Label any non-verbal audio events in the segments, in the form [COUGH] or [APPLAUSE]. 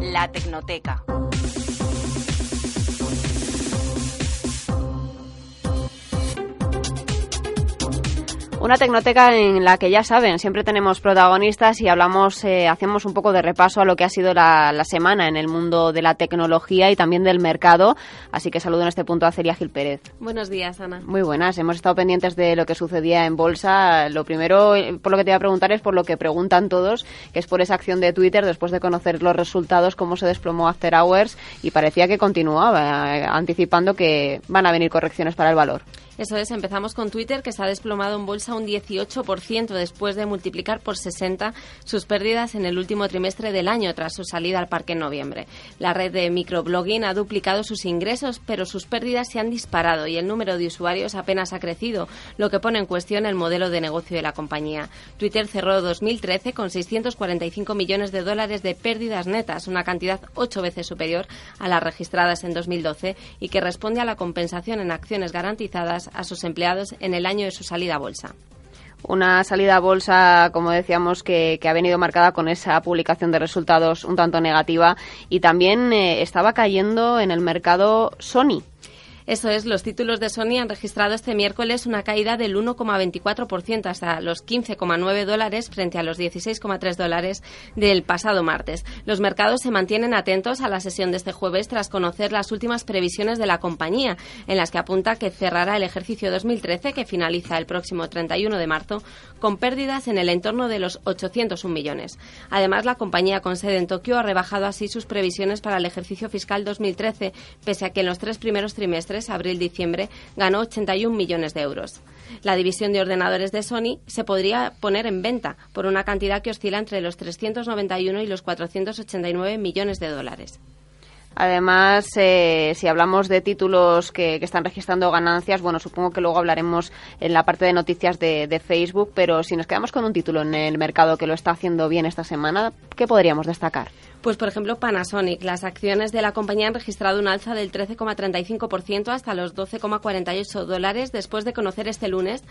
La Tecnoteca. Una tecnoteca en la que ya saben, siempre tenemos protagonistas y hablamos, eh, hacemos un poco de repaso a lo que ha sido la, la, semana en el mundo de la tecnología y también del mercado. Así que saludo en este punto a Celia Gil Pérez. Buenos días, Ana. Muy buenas. Hemos estado pendientes de lo que sucedía en bolsa. Lo primero, por lo que te voy a preguntar, es por lo que preguntan todos, que es por esa acción de Twitter después de conocer los resultados, cómo se desplomó After Hours y parecía que continuaba, eh, anticipando que van a venir correcciones para el valor. Eso es, empezamos con Twitter, que se ha desplomado en bolsa un 18% después de multiplicar por 60 sus pérdidas en el último trimestre del año tras su salida al parque en noviembre. La red de microblogging ha duplicado sus ingresos, pero sus pérdidas se han disparado y el número de usuarios apenas ha crecido, lo que pone en cuestión el modelo de negocio de la compañía. Twitter cerró 2013 con 645 millones de dólares de pérdidas netas, una cantidad ocho veces superior a las registradas en 2012 y que responde a la compensación en acciones garantizadas a sus empleados en el año de su salida a bolsa. Una salida a bolsa, como decíamos, que, ha venido marcada con esa publicación de resultados un tanto negativa y también eh, estaba cayendo en el mercado Sony. Eso es, los títulos de Sony han registrado este miércoles una caída del 1,24% hasta los 15,9 dólares frente a los 16,3 dólares del pasado martes. Los mercados se mantienen atentos a la sesión de este jueves tras conocer las últimas previsiones de la compañía, en las que apunta que cerrará el ejercicio 2013, que finaliza el próximo 31 de marzo, con pérdidas en el entorno de los 801 millones. Además, la compañía con sede en Tokio ha rebajado así sus previsiones para el ejercicio fiscal 2013, pese a que en los tres primeros trimestres abril-diciembre, ganó 81 millones de euros. La división de ordenadores de Sony se podría poner en venta por una cantidad que oscila entre los 391 y los 489 millones de dólares. Además, eh, si hablamos de títulos que, que, están registrando ganancias, bueno, supongo que luego hablaremos en la parte de noticias de, de, Facebook, pero si nos quedamos con un título en el mercado que lo está haciendo bien esta semana, ¿qué podríamos destacar? Pues, por ejemplo, Panasonic. Las acciones de la compañía han registrado un alza del 13,35% hasta los 12,48 dólares después de conocer este lunes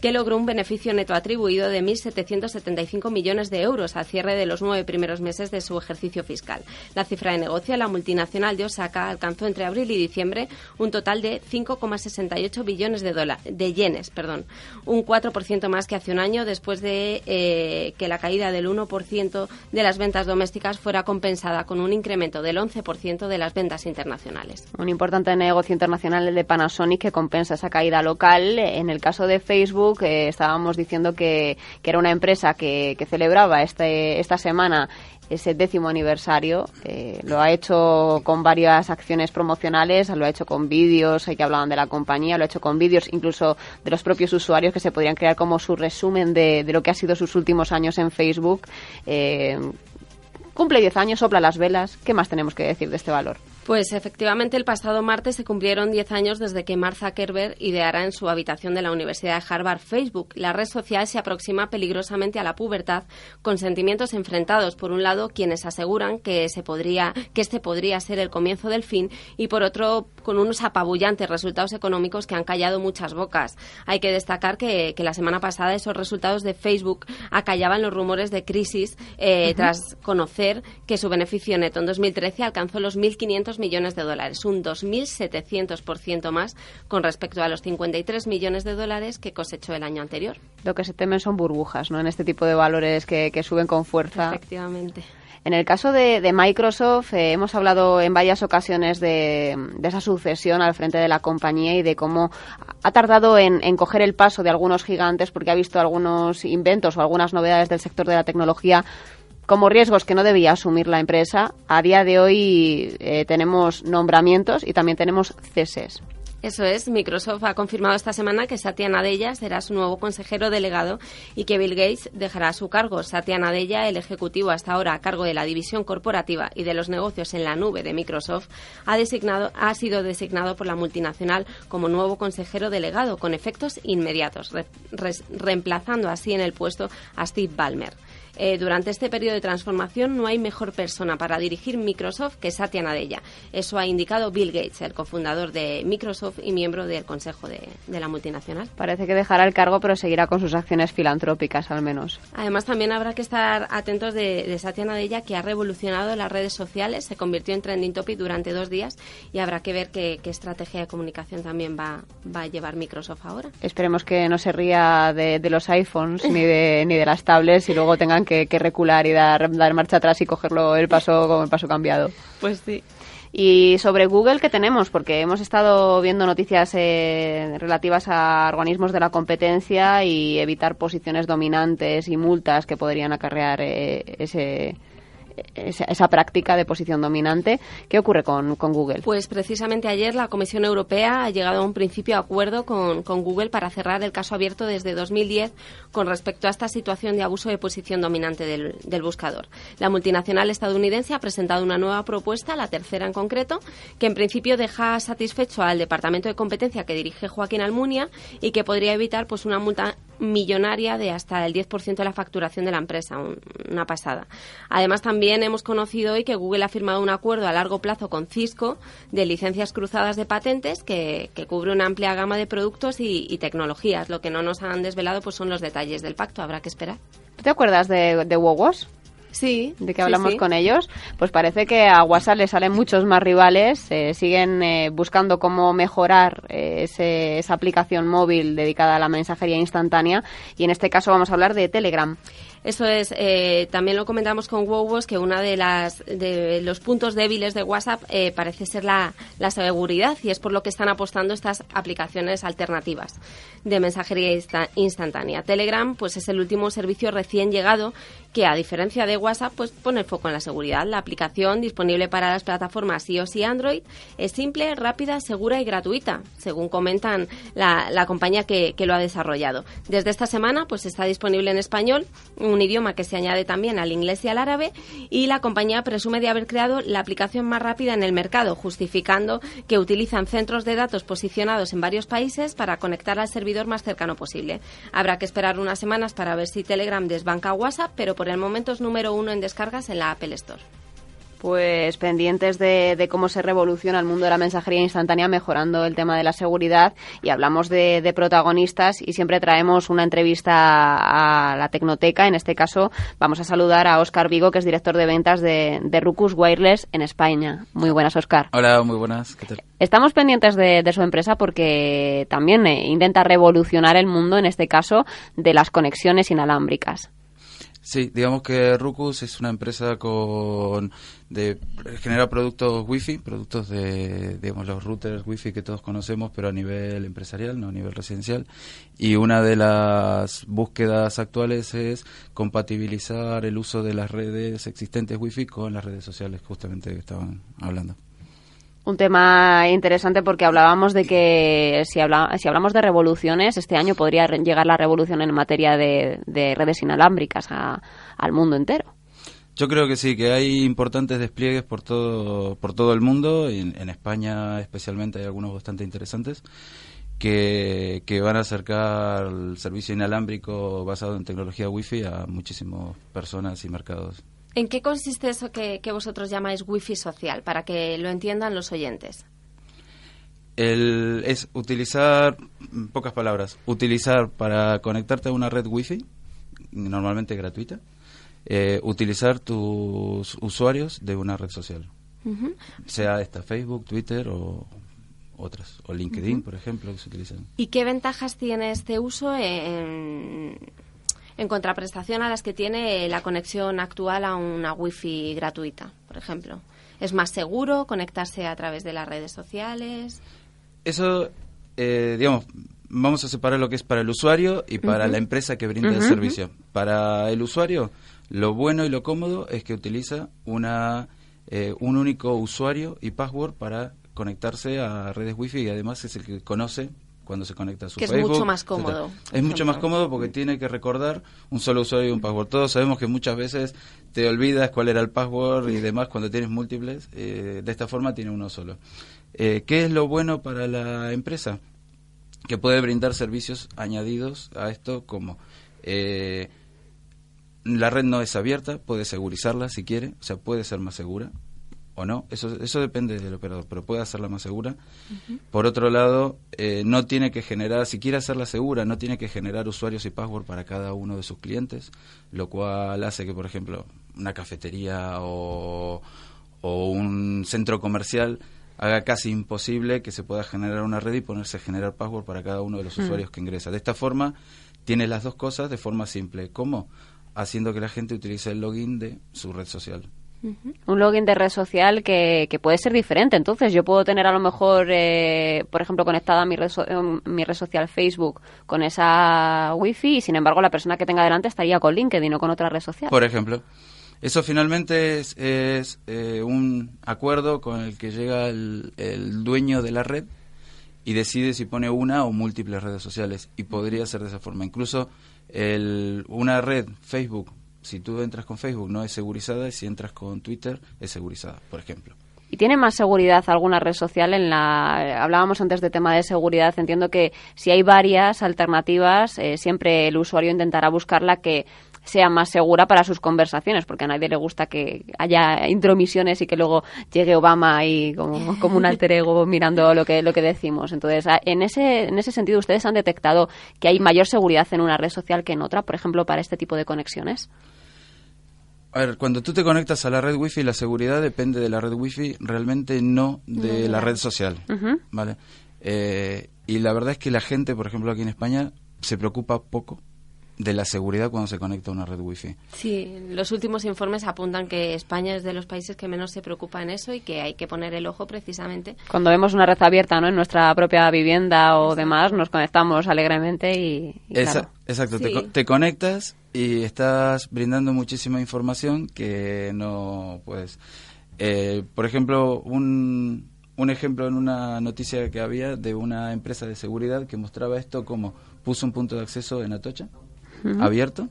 que logró un beneficio neto atribuido de 1.775 millones de euros al cierre de los nueve primeros meses de su ejercicio fiscal. La cifra de negocio de la multinacional de Osaka alcanzó entre abril y diciembre un total de 5,68 billones de, de yenes, perdón, un 4% más que hace un año después de eh, que la caída del 1% de las ventas domésticas fuera compensada con un incremento del 11% de las ventas internacionales. Un importante negocio internacional el de Panasonic que compensa esa caída local. En el caso de Facebook eh, estábamos diciendo que, que, era una empresa que, que celebraba este, esta semana ese décimo aniversario. Eh, lo ha hecho con varias acciones promocionales, lo ha hecho con vídeos que hablaban de la compañía, lo ha hecho con vídeos incluso de los propios usuarios que se podrían crear como su resumen de, de lo que ha sido sus últimos años en Facebook. Eh, cumple 10 años, sopla las velas. ¿Qué más tenemos que decir de este valor? Pues efectivamente el pasado martes se cumplieron 10 años desde que Mark Zuckerberg ideara en su habitación de la Universidad de Harvard Facebook. La red social se aproxima peligrosamente a la pubertad con sentimientos enfrentados. Por un lado, quienes aseguran que, se podría, que este podría ser el comienzo del fin y por otro, con unos apabullantes resultados económicos que han callado muchas bocas. Hay que destacar que, que la semana pasada esos resultados de Facebook acallaban los rumores de crisis eh, uh -huh. tras conocer que su beneficio neto en 2013 alcanzó los 1.500 millones de dólares, un 2.700% más con respecto a los 53 millones de dólares que cosechó el año anterior. Lo que se temen son burbujas, ¿no? En este tipo de valores que, que suben con fuerza. Efectivamente. En el caso de, de Microsoft, eh, hemos hablado en varias ocasiones de, de, esa sucesión al frente de la compañía y de cómo ha tardado en, en, coger el paso de algunos gigantes porque ha visto algunos inventos o algunas novedades del sector de la tecnología como riesgos que no debía asumir la empresa. A día de hoy eh, tenemos nombramientos y también tenemos ceses. Eso es, Microsoft ha confirmado esta semana que Satya Nadella será su nuevo consejero delegado y que Bill Gates dejará su cargo. Satya Nadella, el ejecutivo hasta ahora a cargo de la división corporativa y de los negocios en la nube de Microsoft, ha, designado, ha sido designado por la multinacional como nuevo consejero delegado con efectos inmediatos, reemplazando así en el puesto a Steve Ballmer. Eh, durante este periodo de transformación no hay mejor persona para dirigir Microsoft que Satya Nadella. Eso ha indicado Bill Gates, el cofundador de Microsoft y miembro del Consejo de, la multinacional. Parece que dejará el cargo, pero seguirá con sus acciones filantrópicas, al menos. Además, también habrá que estar atentos de, Satya Nadella, que ha revolucionado las redes sociales, se convirtió en trending topic durante dos días y habrá que ver qué, estrategia de comunicación también va, va, a llevar Microsoft ahora. Esperemos que no se ría de, de los iPhones ni de, ni de las tablets y luego tengan que, recular y dar, dar marcha atrás y cogerlo el paso con el paso cambiado. Pues sí. Y sobre Google, ¿qué tenemos? Porque hemos estado viendo noticias eh, relativas a organismos de la competencia y evitar posiciones dominantes y multas que podrían acarrear eh, ese, esa, práctica de posición dominante. ¿Qué ocurre con, Google? Pues precisamente ayer la Comisión Europea ha llegado a un principio de acuerdo con, Google para cerrar el caso abierto desde 2010 con respecto a esta situación de abuso de posición dominante del, del buscador. La multinacional estadounidense ha presentado una nueva propuesta, la tercera en concreto, que en principio deja satisfecho al Departamento de Competencia que dirige Joaquín Almunia y que podría evitar pues una multa millonaria de hasta el 10% de la facturación de la empresa, una pasada. Además, también hemos conocido hoy que Google ha firmado un acuerdo a largo plazo con Cisco de licencias cruzadas de patentes que, cubre una amplia gama de productos y, tecnologías. Lo que no nos han desvelado pues son los detalles del pacto. Habrá que esperar. ¿Te acuerdas de, de Wogos? Sí. De que hablamos con ellos. Pues parece que a WhatsApp le salen muchos más rivales. Eh, siguen eh, buscando cómo mejorar eh, esa aplicación móvil dedicada a la mensajería instantánea. Y en este caso vamos a hablar de Telegram. Eso es, eh, también lo comentamos con Wowos que uno de, las, de los puntos débiles de WhatsApp eh, parece ser la, la, seguridad y es por lo que están apostando estas aplicaciones alternativas de mensajería instantánea. Telegram pues es el último servicio recién llegado que a diferencia de WhatsApp pues pone el foco en la seguridad. La aplicación disponible para las plataformas iOS y Android es simple, rápida, segura y gratuita, según comentan la, la compañía que, que lo ha desarrollado. Desde esta semana pues está disponible en español un idioma que se añade también al inglés y al árabe, y la compañía presume de haber creado la aplicación más rápida en el mercado, justificando que utilizan centros de datos posicionados en varios países para conectar al servidor más cercano posible. Habrá que esperar unas semanas para ver si Telegram desbanca WhatsApp, pero por el momento es número uno en descargas en la Apple Store pues pendientes de, cómo se revoluciona el mundo de la mensajería instantánea mejorando el tema de la seguridad y hablamos de, protagonistas y siempre traemos una entrevista a la Tecnoteca. En este caso vamos a saludar a Óscar Vigo, que es director de ventas de, Rucus Wireless en España. Muy buenas, Óscar. Hola, muy buenas. ¿Qué tal? Estamos pendientes de, su empresa porque también eh, intenta revolucionar el mundo, en este caso, de las conexiones inalámbricas. Sí, digamos que Rucus es una empresa con de genera productos wifi, productos de digamos los routers wifi que todos conocemos, pero a nivel empresarial, no a nivel residencial. Y una de las búsquedas actuales es compatibilizar el uso de las redes existentes wifi con las redes sociales justamente que estaban hablando un tema interesante porque hablábamos de que si, si hablamos de revoluciones, este año podría llegar la revolución en materia de, redes inalámbricas al mundo entero. Yo creo que sí, que hay importantes despliegues por todo, por todo el mundo, en, en España especialmente hay algunos bastante interesantes, que, que van a acercar el servicio inalámbrico basado en tecnología Wi-Fi a muchísimas personas y mercados. ¿En qué consiste eso que, vosotros llamáis wifi social, para que lo entiendan los oyentes? es utilizar, pocas palabras, utilizar para conectarte a una red wifi, normalmente gratuita, eh, utilizar tus usuarios de una red social, sea esta Facebook, Twitter o otras, o LinkedIn, por ejemplo, que se utilizan. ¿Y qué ventajas tiene este uso en, en contraprestación a las que tiene la conexión actual a una wifi gratuita, por ejemplo. ¿Es más seguro conectarse a través de las redes sociales? Eso, eh, digamos, vamos a separar lo que es para el usuario y para la empresa que brinda el servicio. Para el usuario, lo bueno y lo cómodo es que utiliza una, eh, un único usuario y password para conectarse a redes wifi y además es el que conoce cuando se conecta a su que Facebook. es mucho más etcétera. cómodo. Es mucho más cómodo porque tiene que recordar un solo usuario y un password. Todos sabemos que muchas veces te olvidas cuál era el password y demás cuando tienes múltiples. eh, de esta forma tiene uno solo. Eh, ¿Qué es lo bueno para la empresa? Que puede brindar servicios añadidos a esto como... eh, la red no es abierta, puede segurizarla si quiere, o sea, puede ser más segura o no, eso, eso depende del operador, pero puede hacerla más segura. Por otro lado, eh, no tiene que generar, si quiere hacerla segura, no tiene que generar usuarios y password para cada uno de sus clientes, lo cual hace que, por ejemplo, una cafetería o, o un centro comercial haga casi imposible que se pueda generar una red y ponerse a generar password para cada uno de los usuarios que ingresa. De esta forma, tiene las dos cosas de forma simple. ¿Cómo? Haciendo que la gente utilice el login de su red social. Un login de red social que, que puede ser diferente. Entonces, yo puedo tener a lo mejor, eh, por ejemplo, conectada mi red, so- eh, mi red social Facebook con esa wifi y, sin embargo, la persona que tenga delante estaría con LinkedIn o con otra red social. Por ejemplo, eso finalmente es, es, eh, un acuerdo con el que llega el, el dueño de la red y decide si pone una o múltiples redes sociales. Y podría ser de esa forma. Incluso el, una red, Facebook, si tú entras con Facebook no es segurizada y si entras con Twitter es segurizada, por ejemplo. ¿Y tiene más seguridad alguna red social en la... Hablábamos antes de tema de seguridad. Entiendo que si hay varias alternativas, eh, siempre el usuario intentará buscar la que sea más segura para sus conversaciones, porque a nadie le gusta que haya intromisiones y que luego llegue Obama y como, como un alter ego mirando lo que, lo que decimos. Entonces, en ese, en ese sentido, ¿ustedes han detectado que hay mayor seguridad en una red social que en otra, por ejemplo, para este tipo de conexiones? A ver, cuando tú te conectas a la red wifi, la seguridad depende de la red wifi, realmente no de la red social. ¿vale? Eh, y la verdad es que la gente, por ejemplo, aquí en España, se preocupa poco de la seguridad cuando se conecta a una red wifi. Sí, los últimos informes apuntan que España es de los países que menos se preocupa en eso y que hay que poner el ojo precisamente. Cuando vemos una red abierta ¿no? en nuestra propia vivienda o demás, nos conectamos alegremente y, y Esa- claro. Exacto, te, Sí. co- te conectas y estás brindando muchísima información que no, pues, eh, por ejemplo, un, un ejemplo en una noticia que había de una empresa de seguridad que mostraba esto como puso un punto de acceso en Atocha, abierto,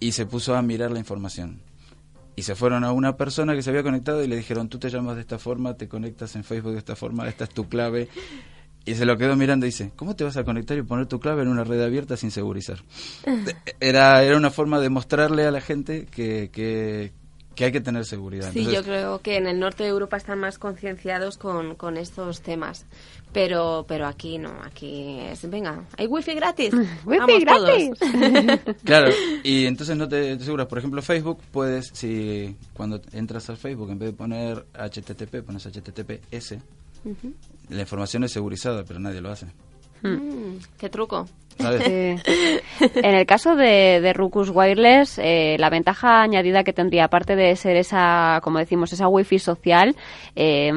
y se puso a mirar la información. Y se fueron a una persona que se había conectado y le dijeron, tú te llamas de esta forma, te conectas en Facebook de esta forma, esta es tu clave. Y se lo quedó mirando y dice, ¿cómo te vas a conectar y poner tu clave en una red abierta sin segurizar? [LAUGHS] Era, era una forma de mostrarle a la gente que, que, que hay que tener seguridad. Sí, Entonces, yo creo que en el norte de Europa están más concienciados con, con estos temas. Pero, pero aquí no, aquí es, venga, hay wifi gratis. [LAUGHS] ¡Wifi Vamos gratis! todos. [LAUGHS] Claro, y entonces no te, te aseguras. Por ejemplo, Facebook, puedes, si cuando entras al Facebook, en vez de poner HTTP, pones HTTPS, la información es segurizada, pero nadie lo hace. Mm, qué truco. En el caso de, de Ruckus Wireless, eh, la ventaja añadida que tendría, aparte de ser esa, como decimos, esa wifi social, eh,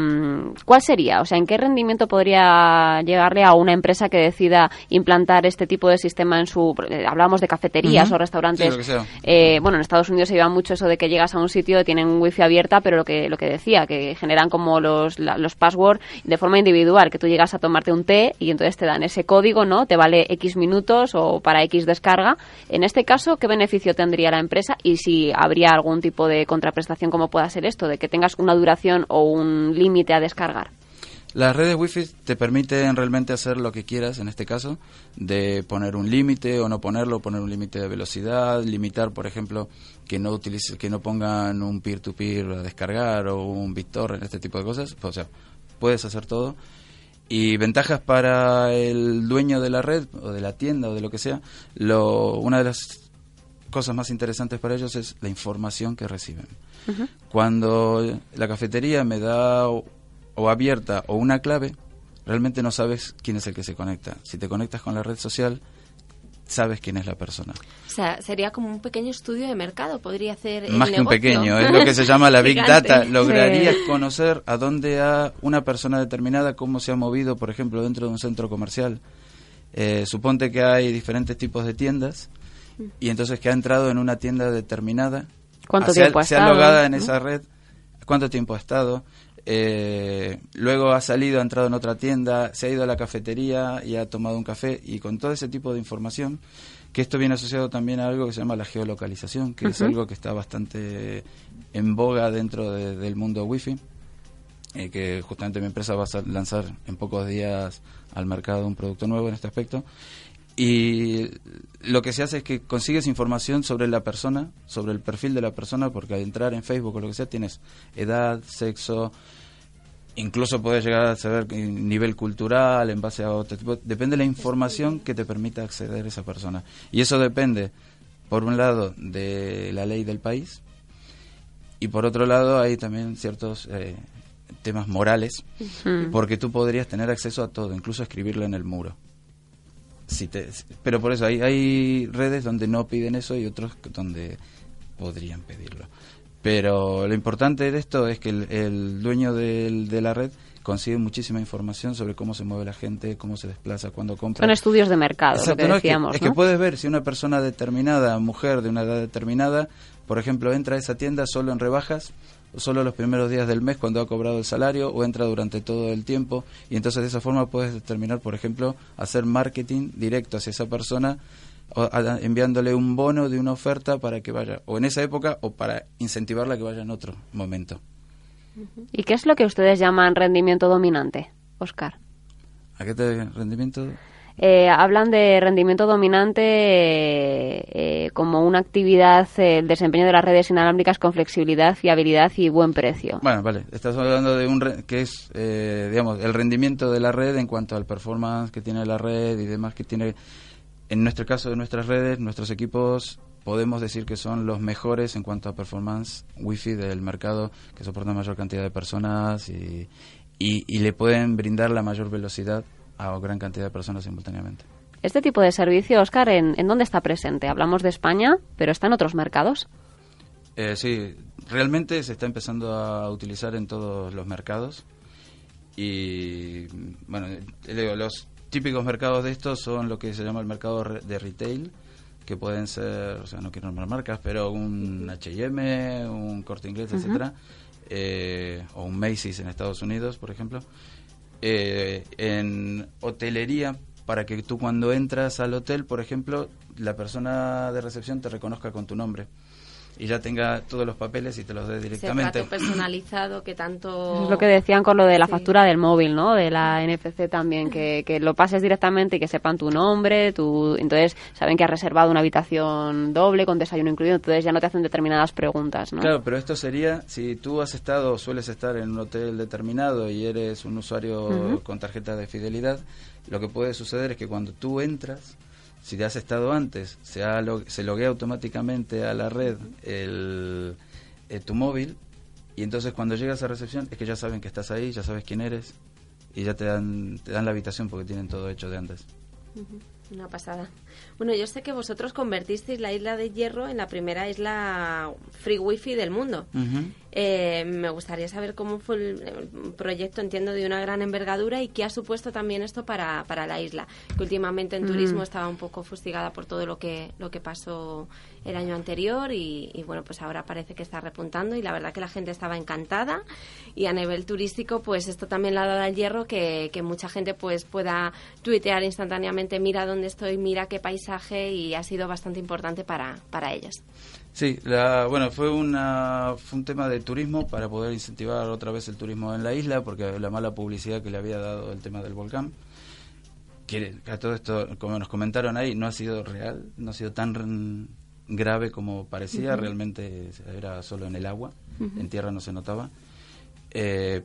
¿cuál sería? O sea, ¿en qué rendimiento podría llegarle a una empresa que decida implantar este tipo de sistema en su... eh, Hablamos de cafeterías o restaurantes. Sí, lo que sea. Eh, bueno, en Estados Unidos se lleva mucho eso de que llegas a un sitio, tienen wifi abierta, pero lo que, lo que decía, que generan como los, la- los passwords de forma individual, que tú llegas a tomarte un té y entonces te dan ese código, ¿no? Te vale X minutos o para X descarga. En este caso, ¿qué beneficio tendría la empresa y si habría algún tipo de contraprestación como pueda ser esto, de que tengas una duración o un límite a descargar? Las redes wifi te permiten realmente hacer lo que quieras, en este caso, de poner un límite o no ponerlo, poner un límite de velocidad, limitar, por ejemplo, que no utilice, que no pongan un peer-to-peer a descargar o un BitTorrent, este tipo de cosas. O sea, puedes hacer todo. Y ventajas para el dueño de la red o de la tienda o de lo que sea, lo, una de las cosas más interesantes para ellos es la información que reciben. Cuando la cafetería me da o, o abierta o una clave, realmente no sabes quién es el que se conecta. Si te conectas con la red social, sabes quién es la persona. O sea, sería como un pequeño estudio de mercado, podría hacer el Más que un pequeño, es lo que se llama la [LAUGHS] Big. Data. Lograría Sí. conocer a dónde ha una persona determinada, cómo se ha movido, por ejemplo, dentro de un centro comercial. Eh, suponte que hay diferentes tipos de tiendas y entonces que ha entrado en una tienda determinada. ¿Cuánto se ha- tiempo ha se ha estado, logado en no? esa red, cuánto tiempo ha estado, eh, luego ha salido, ha entrado en otra tienda, se ha ido a la cafetería y ha tomado un café y con todo ese tipo de información, que esto viene asociado también a algo que se llama la geolocalización, que es algo que está bastante en boga dentro del mundo wifi, eh, que justamente mi empresa va a lanzar en pocos días al mercado un producto nuevo en este aspecto. Y lo que se hace es que consigues información sobre la persona, sobre el perfil de la persona, porque al entrar en Facebook o lo que sea tienes edad, sexo, incluso puedes llegar a saber nivel cultural en base a otro tipo. Depende de la información que te permita acceder a esa persona. Y eso depende, por un lado, de la ley del país y por otro lado hay también ciertos eh, temas morales, porque tú podrías tener acceso a todo, incluso escribirlo en el muro. Si te, pero por eso hay, hay redes donde no piden eso y otros donde podrían pedirlo. Pero lo importante de esto es que el, dueño de la red consigue muchísima información sobre cómo se mueve la gente, cómo se desplaza, cuándo compra. Son estudios de mercado, lo que decíamos. Es, que, puedes ver si una persona determinada, mujer de una edad determinada, por ejemplo, entra a esa tienda solo en rebajas, solo los primeros días del mes cuando ha cobrado el salario, o entra durante todo el tiempo, y entonces de esa forma puedes determinar, por ejemplo, hacer marketing directo hacia esa persona enviándole un bono de una oferta para que vaya, o en esa época, o para incentivarla a que vaya en otro momento. ¿Y qué es lo que ustedes llaman rendimiento dominante, Oscar? ¿A qué te rendimiento? Eh, hablan de rendimiento dominante eh, como una actividad, eh, el desempeño de las redes inalámbricas con flexibilidad, fiabilidad y buen precio. Bueno, vale, estás hablando de un que es, digamos, el rendimiento de la red en cuanto al performance que tiene la red y demás que tiene en nuestro caso de nuestras redes, nuestros equipos podemos decir que son los mejores en cuanto a performance wifi del mercado, que soportan mayor cantidad de personas y, y, le pueden brindar la mayor velocidad a gran cantidad de personas simultáneamente. Este tipo de servicio, Oscar, ¿en, dónde está presente? Hablamos de España, pero ¿está en otros mercados? Eh, sí, realmente se está empezando a utilizar en todos los mercados. Y bueno, los típicos mercados de estos son lo que se llama el mercado de retail, que pueden ser, o sea, no quiero nombrar marcas, pero un H&M, un Corte Inglés, etcétera, eh, o un Macy's en Estados Unidos, por ejemplo. Eh, en hotelería, para que tú cuando entras al hotel, por ejemplo, la persona de recepción te reconozca con tu nombre y ya tenga todos los papeles y te los dé directamente. Ese personalizado que tanto... Es lo que decían con lo de la factura del móvil, ¿no? De la NFC también, que, que lo pases directamente y que sepan tu nombre, tu... entonces saben que has reservado una habitación doble con desayuno incluido, entonces ya no te hacen determinadas preguntas, ¿no? Claro, pero esto sería, si tú has estado o sueles estar en un hotel determinado y eres un usuario con tarjeta de fidelidad, lo que puede suceder es que cuando tú entras si te has estado antes, se, se loguea automáticamente a la red el, eh, tu móvil y entonces cuando llegas a recepción es que ya saben que estás ahí, ya sabes quién eres y ya te dan, te dan la habitación porque tienen todo hecho de antes. Una pasada. Bueno, yo sé que vosotros convertisteis la isla de Hierro en la primera isla free wifi del mundo. Eh, me gustaría saber cómo fue el, proyecto, entiendo, de una gran envergadura y qué ha supuesto también esto para, para la isla, que últimamente en turismo estaba un poco fustigada por todo lo que, lo que pasó el año anterior y, bueno, pues ahora parece que está repuntando y la verdad que la gente estaba encantada y a nivel turístico pues esto también le ha dado al hierro que, que mucha gente pues pueda tuitear instantáneamente mira dónde estoy, mira qué paisaje y ha sido bastante importante para, para ellas. Sí, la, bueno, fue, una, fue un tema de turismo para poder incentivar otra vez el turismo en la isla, porque la mala publicidad que le había dado el tema del volcán, que a todo esto, como nos comentaron ahí, no ha sido real, no ha sido tan grave como parecía, realmente era solo en el agua, en tierra no se notaba. Eh,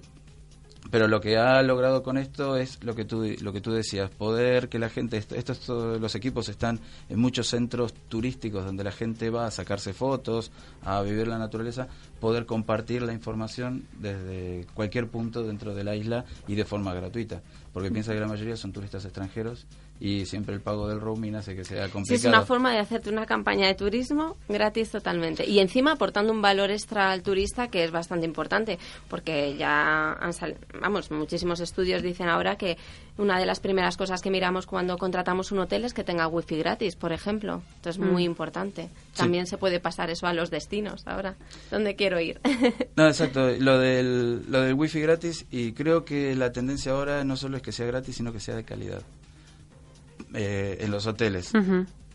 pero lo que ha logrado con esto es lo que tú lo que tú decías poder que la gente estos los equipos están en muchos centros turísticos donde la gente va a sacarse fotos a vivir la naturaleza poder compartir la información desde cualquier punto dentro de la isla y de forma gratuita. Porque piensa que la mayoría son turistas extranjeros y siempre el pago del roaming hace que sea complicado. Sí, es una forma de hacerte una campaña de turismo gratis totalmente. Y encima aportando un valor extra al turista que es bastante importante, porque ya han salido, vamos, muchísimos estudios dicen ahora que una de las primeras cosas que miramos cuando contratamos un hotel es que tenga wifi gratis, por ejemplo. Entonces, muy mm. importante. También se puede pasar eso a los destinos ahora. ¿Dónde quiero ir? [LAUGHS] no, exacto. Lo del, lo del wifi gratis y creo que la tendencia ahora no solo es que sea gratis, sino que sea de calidad. Eh, en los hoteles.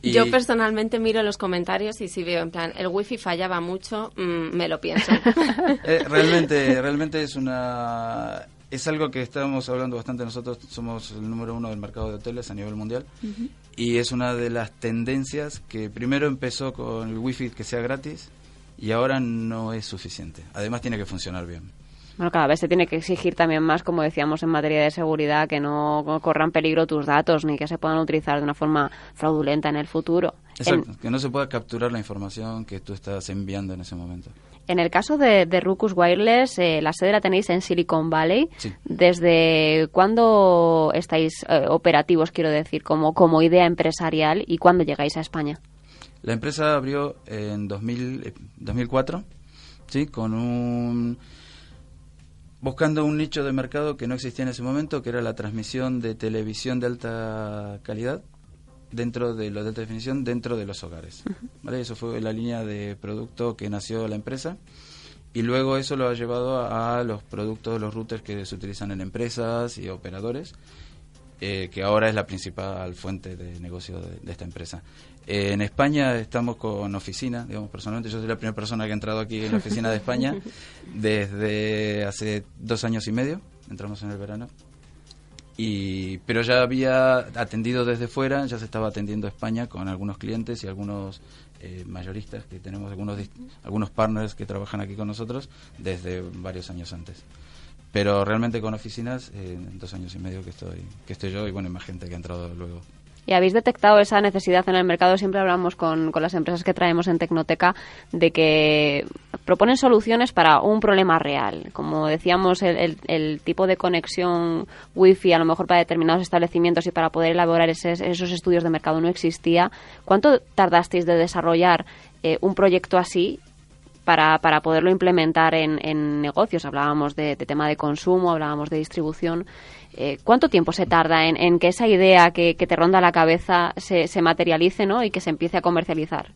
Yo personalmente miro los comentarios y si veo en plan el wifi fallaba mucho, mm, me lo pienso. [LAUGHS] Eh, realmente, realmente es una es algo que estamos hablando bastante nosotros. Somos el número uno del mercado de hoteles a nivel mundial y es una de las tendencias que primero empezó con el wifi que sea gratis y ahora no es suficiente. Además tiene que funcionar bien. Bueno, cada vez se tiene que exigir también más, como decíamos, en materia de seguridad, que no corran peligro tus datos ni que se puedan utilizar de una forma fraudulenta en el futuro. Exacto, que no se pueda capturar la información que tú estás enviando en ese momento. En el caso de, Rucus Wireless, eh, la sede la tenéis en Silicon Valley. ¿Desde cuándo estáis eh, operativos, quiero decir, como, como idea empresarial y cuándo llegáis a España? La empresa abrió en 2000, 2004, ¿sí? con un buscando un nicho de mercado que no existía en ese momento, que era la transmisión de televisión de alta calidad dentro de lo de alta definición dentro de los hogares. ¿vale? Eso fue la línea de producto que nació la empresa y luego eso lo ha llevado a, los productos, los routers que se utilizan en empresas y operadores, eh, que ahora es la principal fuente de negocio de esta empresa. Eh, en España estamos con oficina, digamos, personalmente. Yo soy la primera persona que ha entrado aquí en la oficina de España [LAUGHS] desde hace dos años y medio, entramos en el verano. Y, pero ya había atendido desde fuera, ya se estaba atendiendo España con algunos clientes y algunos eh, mayoristas que tenemos algunos algunos partners que trabajan aquí con nosotros desde varios años antes. Pero realmente con oficinas eh, dos años y medio que estoy que estoy yo y bueno y más gente que ha entrado luego y habéis detectado esa necesidad en el mercado. Siempre hablamos con, con las empresas que traemos en Tecnoteca de que proponen soluciones para un problema real. Como decíamos, el, el, tipo de conexión wifi a lo mejor para determinados establecimientos y para poder elaborar esos estudios de mercado no existía. ¿Cuánto tardasteis de desarrollar eh, un proyecto así para, para, poderlo implementar en, en negocios. Hablábamos de, de, tema de consumo, hablábamos de distribución. Eh, ¿Cuánto tiempo se tarda en, que esa idea que, te ronda la cabeza se, se materialice ¿no? y que se empiece a comercializar?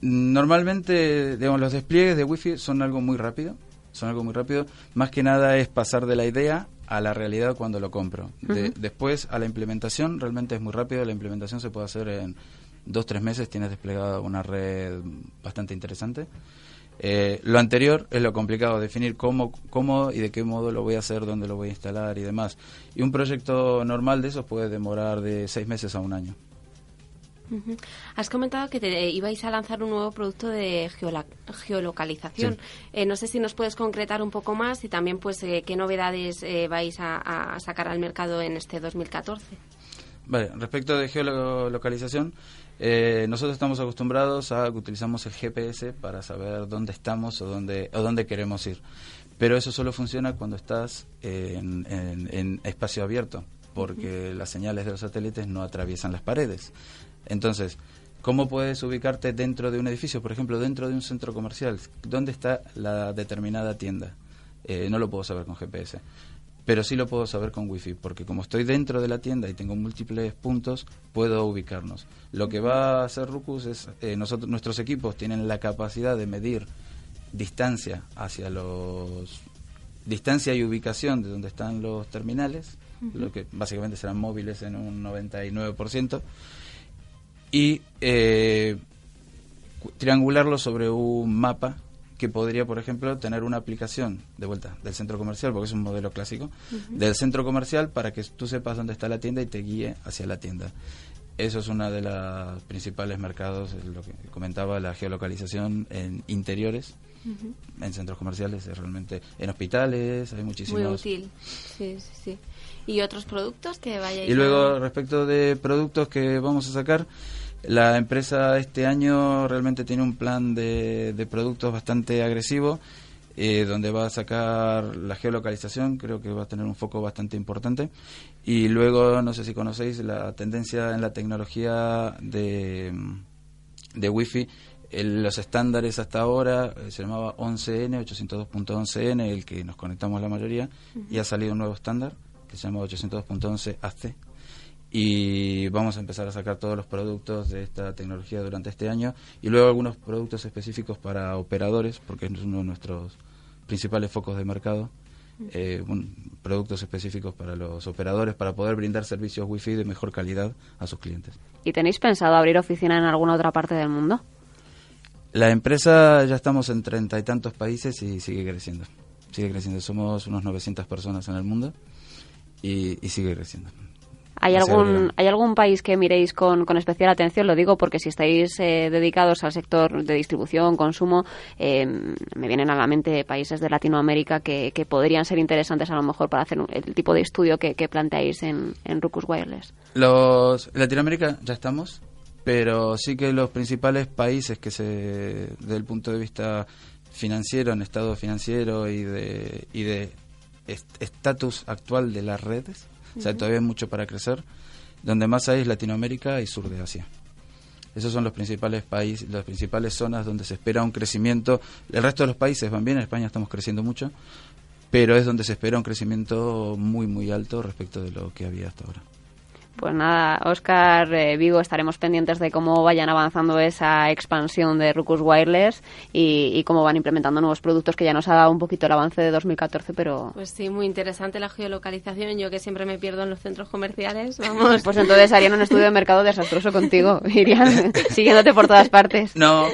Normalmente, digamos, los despliegues de Wi-Fi son algo muy rápido. Son algo muy rápido. Más que nada es pasar de la idea a la realidad cuando lo compro. después a la implementación, realmente es muy rápido. La implementación se puede hacer en dos, tres meses. Tienes desplegada una red bastante interesante. Eh, lo anterior es lo complicado, definir cómo, cómo y de qué modo lo voy a hacer, dónde lo voy a instalar y demás. Y un proyecto normal de esos puede demorar de seis meses a un año. Has comentado que te ibais a lanzar un nuevo producto de geolocalización. Eh, no sé si nos puedes concretar un poco más y también pues eh, qué novedades vais a, a, sacar al mercado en este 2014. Vale, respecto de geolocalización, eh, nosotros estamos acostumbrados a que utilizamos el GPS para saber dónde estamos o dónde, o dónde queremos ir. Pero eso solo funciona cuando estás en, espacio abierto, porque las señales de los satélites no atraviesan las paredes. Entonces, ¿cómo puedes ubicarte dentro de un edificio? Por ejemplo, dentro de un centro comercial. ¿Dónde está la determinada tienda? Eh, no lo puedo saber con GPS pero sí lo puedo saber con wifi porque como estoy dentro de la tienda y tengo múltiples puntos puedo ubicarnos. Lo que va a hacer Rucus es eh, nosotros nuestros equipos tienen la capacidad de medir distancia hacia los distancia y ubicación de donde están los terminales lo que básicamente serán móviles en un 99% y eh, triangularlo sobre un mapa que podría, por ejemplo, tener una aplicación de vuelta del centro comercial, porque es un modelo clásico, del centro comercial para que tú sepas dónde está la tienda y te guíe hacia la tienda. Eso es uno de los principales mercados, lo que comentaba, la geolocalización en interiores, en centros comerciales, es realmente en hospitales, hay muchísimos. Muy útil, sí, sí, sí. ¿Y otros productos que vayáis Y luego, respecto de productos que vamos a sacar, la empresa este año realmente tiene un plan de, productos bastante agresivo. eh, donde va a sacar la geolocalización, creo que va a tener un foco bastante importante. Y luego, no sé si conocéis la tendencia en la tecnología de, de Wi-Fi. los estándares hasta ahora eh, se llamaba 11N, 802.11N, el que nos conectamos la mayoría, y ha salido un nuevo estándar que se llama 802.11 AC y vamos a empezar a sacar todos los productos de esta tecnología durante este año y luego algunos productos específicos para operadores, porque es uno de nuestros principales focos de mercado. Eh, productos específicos para los operadores para poder brindar servicios wifi de mejor calidad a sus clientes. ¿Y tenéis pensado abrir oficina en alguna otra parte del mundo? La empresa ya estamos en treinta y tantos países y sigue creciendo. Sigue creciendo. Somos unos 900 personas en el mundo y sigue creciendo. ¿Hay algún, ¿Hay algún país que miréis con, con especial atención? Lo digo porque si estáis eh, dedicados al sector de distribución, consumo, eh, me vienen a la mente países de Latinoamérica que, que, podrían ser interesantes a lo mejor para hacer el tipo de estudio que, que planteáis en, en Rucus Wireless. Los, Latinoamérica ya estamos, pero sí que los principales países que se, desde el punto de vista financiero, en estado financiero y de y de estatus actual de las redes, o sea, todavía hay mucho para crecer. Donde más hay es Latinoamérica y sur de Asia. Esos son los principales países, las principales zonas donde se espera un crecimiento. El resto de los países van bien, en España estamos creciendo mucho, pero es donde se espera un crecimiento muy, muy alto respecto de lo que había hasta ahora. Pues nada, Oscar eh, Vigo, estaremos pendientes de cómo vayan avanzando esa expansión de Rucus Wireless y, cómo van implementando nuevos productos que ya nos ha dado un poquito el avance de 2014, pero... Pues sí, muy interesante la geolocalización. Yo que siempre me pierdo en los centros comerciales, vamos. Pues entonces harían un estudio de mercado desastroso contigo, [LAUGHS] irían siguiéndote por todas partes. No,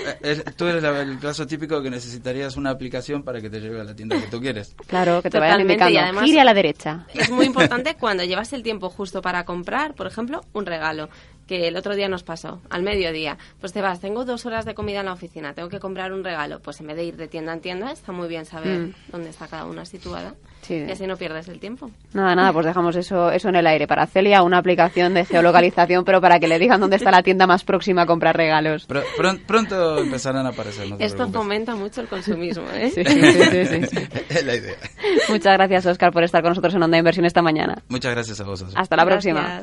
tú eres el caso típico que necesitarías una aplicación para que te lleve a la tienda que tú quieres. Claro, que te vayan indicando. Gire a la derecha. Es muy importante cuando llevas el tiempo justo para comprar por ejemplo, un regalo que el otro día nos pasó, al mediodía. Pues te vas, tengo dos horas de comida en la oficina, tengo que comprar un regalo. Pues en vez de ir de tienda en tienda, está muy bien saber mm. dónde está cada una situada. Y así no pierdes el tiempo. Nada, nada, pues dejamos eso, eso en el aire. Para Celia, una aplicación de geolocalización, pero para que le digan dónde está la tienda más próxima a comprar regalos. pronto empezarán a aparecer. Esto fomenta mucho el consumismo, ¿eh? Sí, sí, sí, [LAUGHS] es la idea. Muchas gracias, Oscar, por estar con nosotros en Onda Inversión esta mañana. Muchas gracias a vosotros. Hasta la próxima.